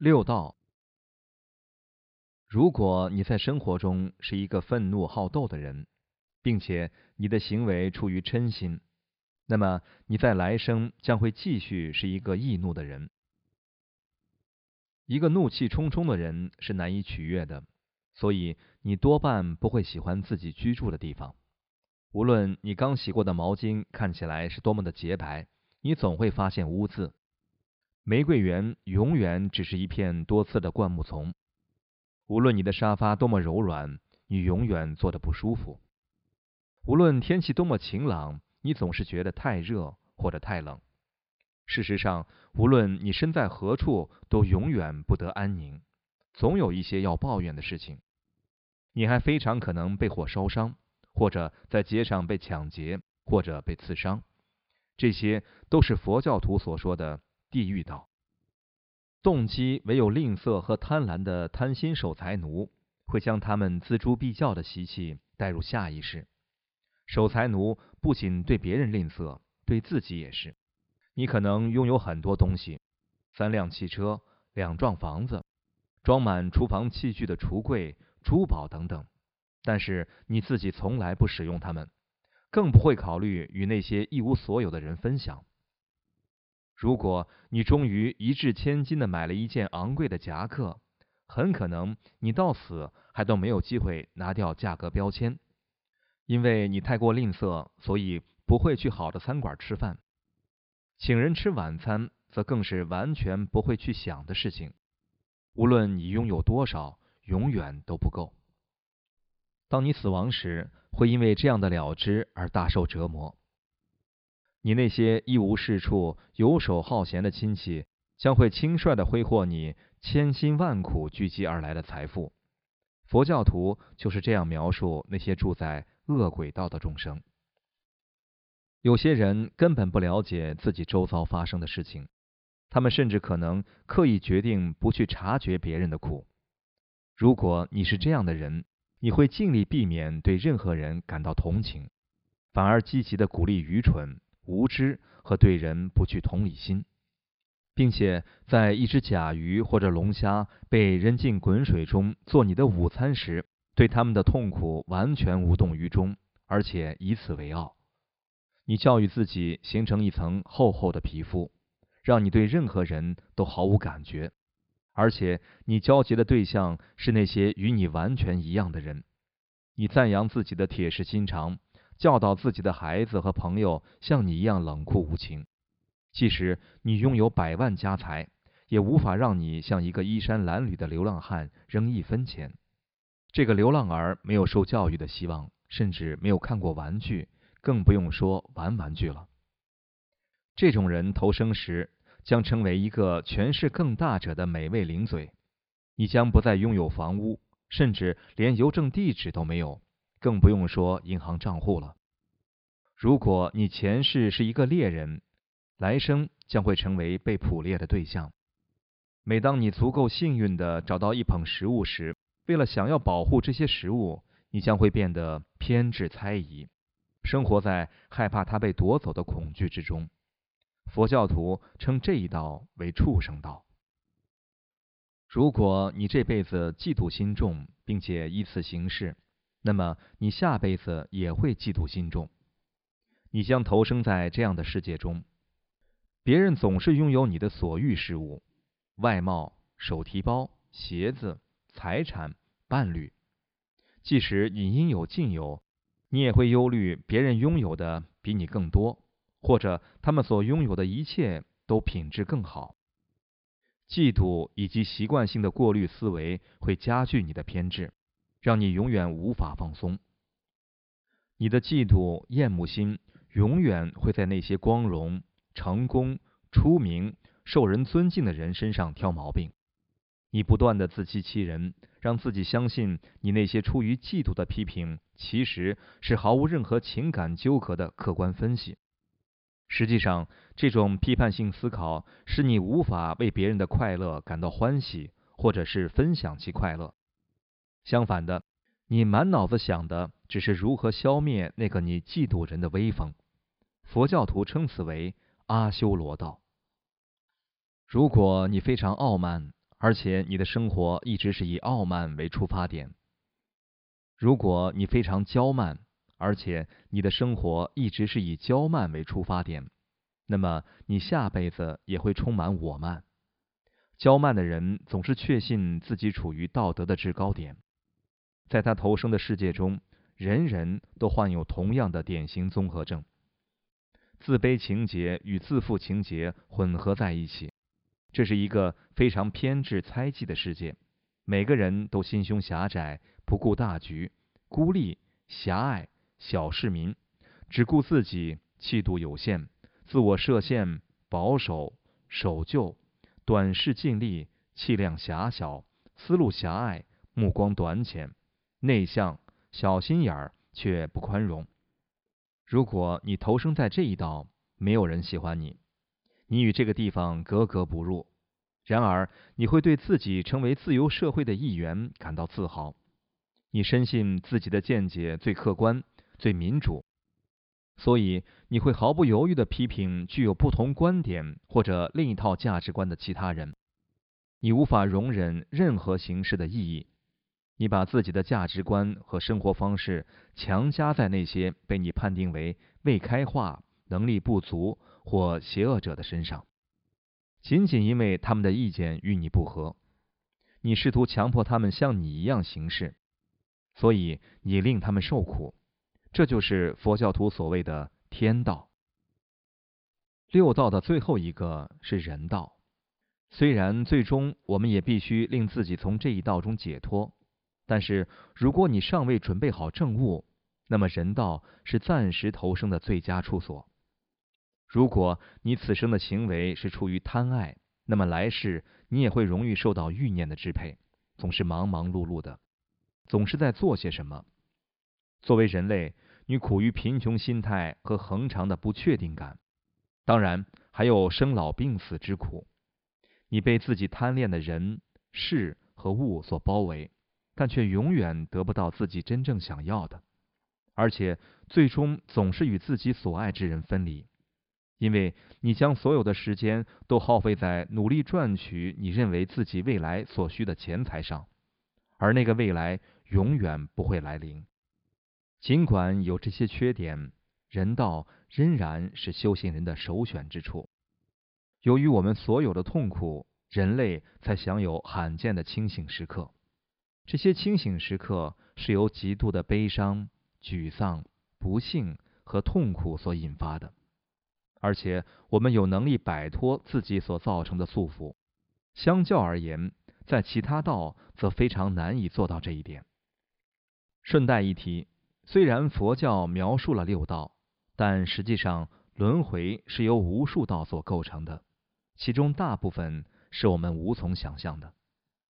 六道。如果你在生活中是一个愤怒好斗的人，并且你的行为出于嗔心，那么你在来生将会继续是一个易怒的人。一个怒气冲冲的人是难以取悦的，所以你多半不会喜欢自己居住的地方。无论你刚洗过的毛巾看起来是多么的洁白，你总会发现污渍。玫瑰园永远只是一片多刺的灌木丛。无论你的沙发多么柔软，你永远坐得不舒服。无论天气多么晴朗，你总是觉得太热或者太冷。事实上，无论你身在何处，都永远不得安宁，总有一些要抱怨的事情。你还非常可能被火烧伤，或者在街上被抢劫，或者被刺伤。这些都是佛教徒所说的。地狱道，动机唯有吝啬和贪婪的贪心守财奴，会将他们锱铢必较的习气带入下一世。守财奴不仅对别人吝啬，对自己也是。你可能拥有很多东西，三辆汽车、两幢房子，装满厨房器具的橱柜、珠宝等等，但是你自己从来不使用它们，更不会考虑与那些一无所有的人分享。如果你终于一掷千金的买了一件昂贵的夹克，很可能你到死还都没有机会拿掉价格标签，因为你太过吝啬，所以不会去好的餐馆吃饭。请人吃晚餐，则更是完全不会去想的事情。无论你拥有多少，永远都不够。当你死亡时，会因为这样的了知而大受折磨。你那些一无是处、游手好闲的亲戚，将会轻率的挥霍你千辛万苦聚集而来的财富。佛教徒就是这样描述那些住在恶鬼道的众生。有些人根本不了解自己周遭发生的事情，他们甚至可能刻意决定不去察觉别人的苦。如果你是这样的人，你会尽力避免对任何人感到同情，反而积极的鼓励愚蠢。无知和对人不具同理心，并且在一只甲鱼或者龙虾被扔进滚水中做你的午餐时，对他们的痛苦完全无动于衷，而且以此为傲。你教育自己形成一层厚厚的皮肤，让你对任何人都毫无感觉，而且你交集的对象是那些与你完全一样的人。你赞扬自己的铁石心肠。教导自己的孩子和朋友像你一样冷酷无情，即使你拥有百万家财，也无法让你像一个衣衫褴褛的流浪汉扔一分钱。这个流浪儿没有受教育的希望，甚至没有看过玩具，更不用说玩玩具了。这种人投生时将成为一个权势更大者的美味零嘴。你将不再拥有房屋，甚至连邮政地址都没有。更不用说银行账户了。如果你前世是一个猎人，来生将会成为被捕猎的对象。每当你足够幸运的找到一捧食物时，为了想要保护这些食物，你将会变得偏执猜疑，生活在害怕它被夺走的恐惧之中。佛教徒称这一道为畜生道。如果你这辈子嫉妒心重，并且依此行事，那么，你下辈子也会嫉妒心重，你将投生在这样的世界中。别人总是拥有你的所欲事物，外貌、手提包、鞋子、财产、伴侣。即使你应有尽有，你也会忧虑别人拥有的比你更多，或者他们所拥有的一切都品质更好。嫉妒以及习惯性的过滤思维会加剧你的偏执。让你永远无法放松。你的嫉妒、厌恶心永远会在那些光荣、成功、出名、受人尊敬的人身上挑毛病。你不断的自欺欺人，让自己相信你那些出于嫉妒的批评其实是毫无任何情感纠葛的客观分析。实际上，这种批判性思考使你无法为别人的快乐感到欢喜，或者是分享其快乐。相反的，你满脑子想的只是如何消灭那个你嫉妒人的威风。佛教徒称此为阿修罗道。如果你非常傲慢，而且你的生活一直是以傲慢为出发点。如果你非常骄慢，而且你的生活一直是以骄慢为出发点，那么你下辈子也会充满我慢。骄慢的人总是确信自己处于道德的制高点，在他投生的世界中，人人都患有同样的典型综合症。自卑情节与自负情节混合在一起，这是一个非常偏执猜忌的世界。每个人都心胸狭窄，不顾大局，孤立、狭隘、小市民，只顾自己，气度有限，自我设限，保守、守旧，短视尽力，气量狭小，思路狭隘，目光短浅，内向、小心眼儿，却不宽容。如果你投生在这一道，没有人喜欢你，你与这个地方格格不入。然而，你会对自己成为自由社会的一员感到自豪。你深信自己的见解最客观、最民主，所以你会毫不犹豫地批评具有不同观点或者另一套价值观的其他人。你无法容忍任何形式的异议。你把自己的价值观和生活方式强加在那些被你判定为未开化、能力不足或邪恶者的身上，仅仅因为他们的意见与你不合，你试图强迫他们像你一样行事，所以你令他们受苦。这就是佛教徒所谓的天道。六道的最后一个是人道，虽然最终我们也必须令自己从这一道中解脱。但是，如果你尚未准备好证悟，那么人道是暂时投生的最佳处所。如果你此生的行为是出于贪爱，那么来世你也会容易受到欲念的支配，总是忙忙碌碌的，总是在做些什么。作为人类，你苦于贫穷心态和恒常的不确定感，当然还有生老病死之苦。你被自己贪恋的人、事和物所包围。但却永远得不到自己真正想要的，而且最终总是与自己所爱之人分离，因为你将所有的时间都耗费在努力赚取你认为自己未来所需的钱财上，而那个未来永远不会来临。尽管有这些缺点，人道仍然是修行人的首选之处。由于我们所有的痛苦，人类才享有罕见的清醒时刻。这些清醒时刻是由极度的悲伤、沮丧、不幸和痛苦所引发的，而且我们有能力摆脱自己所造成的束缚。相较而言，在其他道则非常难以做到这一点。顺带一提，虽然佛教描述了六道，但实际上轮回是由无数道所构成的，其中大部分是我们无从想象的。